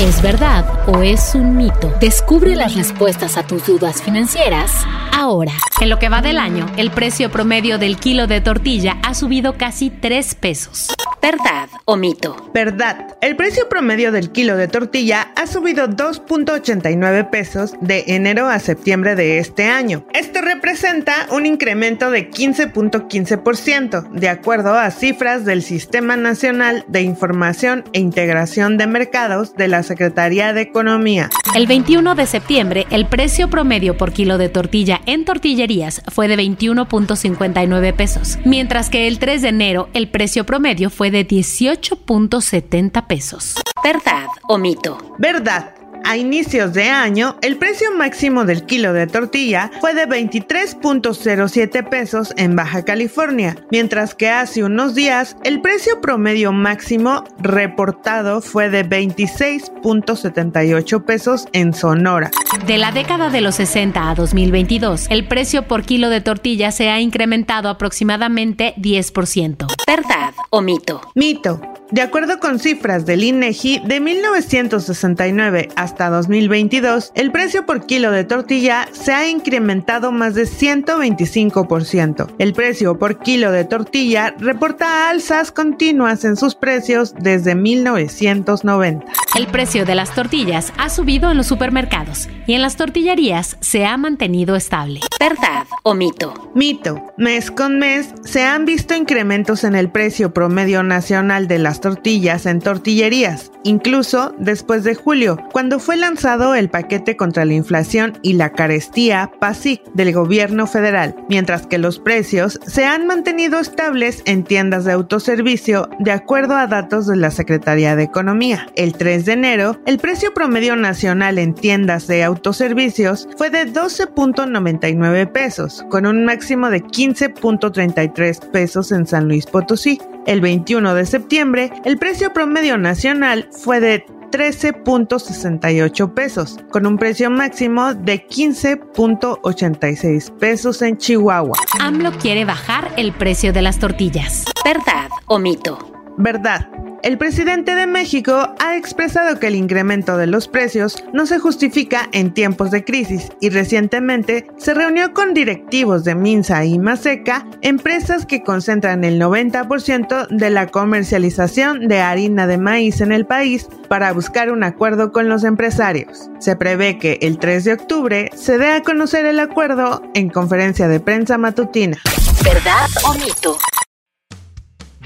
¿Es verdad o es un mito? Descubre las respuestas a tus dudas financieras ahora. En lo que va del año, el precio promedio del kilo de tortilla ha subido casi 3 pesos. ¿Verdad o mito? Verdad. El precio promedio del kilo de tortilla ha subido 2.89 pesos de enero a septiembre de este año. Esto representa un incremento de 15.15%, de acuerdo a cifras del Sistema Nacional de Información e Integración de Mercados de la Secretaría de Economía. El 21 de septiembre, el precio promedio por kilo de tortilla en tortillerías fue de 21.59 pesos, mientras que el 3 de enero el precio promedio fue de 18.70 pesos. ¿Verdad o mito? Verdad. A inicios de año, el precio máximo del kilo de tortilla fue de 23.07 pesos en Baja California, mientras que hace unos días el precio promedio máximo reportado fue de 26.78 pesos en Sonora. De la década de los 60 a 2022, el precio por kilo de tortilla se ha incrementado aproximadamente 10%. ¿Verdad o mito? Mito. De acuerdo con cifras del INEGI, de 1969 hasta 2022, el precio por kilo de tortilla se ha incrementado más de 125%. El precio por kilo de tortilla reporta alzas continuas en sus precios desde 1990. El precio de las tortillas ha subido en los supermercados y en las tortillerías se ha mantenido estable. ¿Verdad o mito? Mito. Mes con mes se han visto incrementos en el precio promedio nacional de las tortillas en tortillerías, incluso después de julio, cuando fue lanzado el paquete contra la inflación y la carestía PASIC del gobierno federal, mientras que los precios se han mantenido estables en tiendas de autoservicio de acuerdo a datos de la Secretaría de Economía. El 3 de enero, el precio promedio nacional en tiendas de autoservicios fue de 12.99 pesos, con un máximo de 15.33 pesos en San Luis Potosí. El 21 de septiembre, el precio promedio nacional fue de 13.68 pesos, con un precio máximo de 15.86 pesos en Chihuahua. AMLO quiere bajar el precio de las tortillas. ¿Verdad o mito? Verdad. El presidente de México ha expresado que el incremento de los precios no se justifica en tiempos de crisis y recientemente se reunió con directivos de Minsa y Maseca, empresas que concentran el 90% de la comercialización de harina de maíz en el país, para buscar un acuerdo con los empresarios. Se prevé que el 3 de octubre se dé a conocer el acuerdo en conferencia de prensa matutina. ¿Verdad o mito?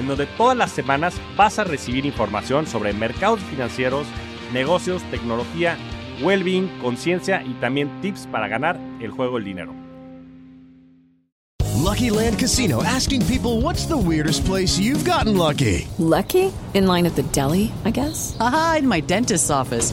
en donde todas las semanas vas a recibir información sobre mercados financieros, negocios, tecnología, well-being, conciencia y también tips para ganar el juego del dinero. Lucky Land Casino asking people what's the weirdest place you've gotten lucky? Lucky? In line at the deli, I guess. Aha, in my dentist's office.